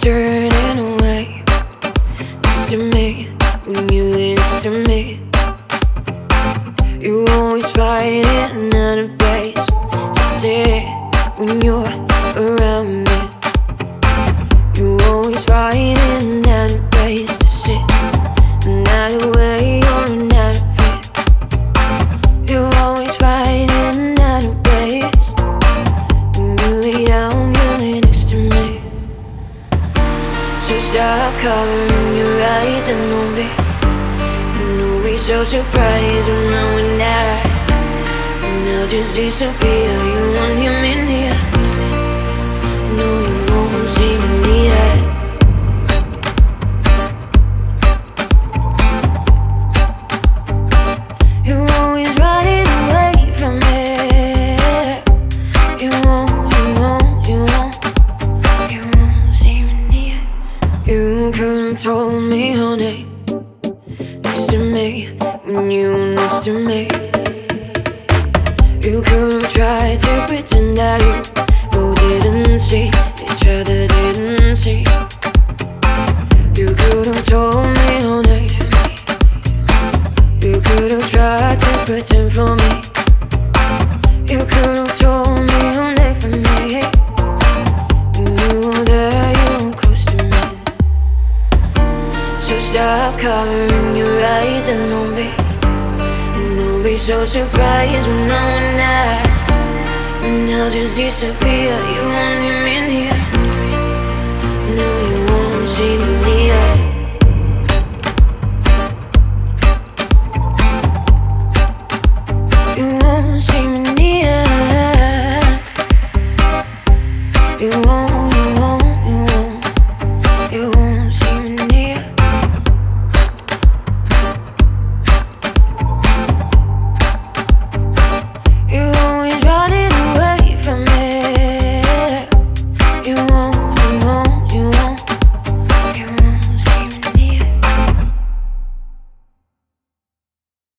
turning away next to me when you lay next to me. You always fighting out of base to sit when you're around me. You always fighting Stop covering your eyes and don't be, and don't be so surprised when I'm when and I'll just disappear. You won't hear me told me, honey, next to me when you were next to me. You could have tried to pretend that you both didn't see each other, didn't see. You could have told me, honey. You could have tried to pretend for me. You could have Stop covering your eyes and don't be, and don't be so surprised when I'm not. And I'll just disappear. You won't need me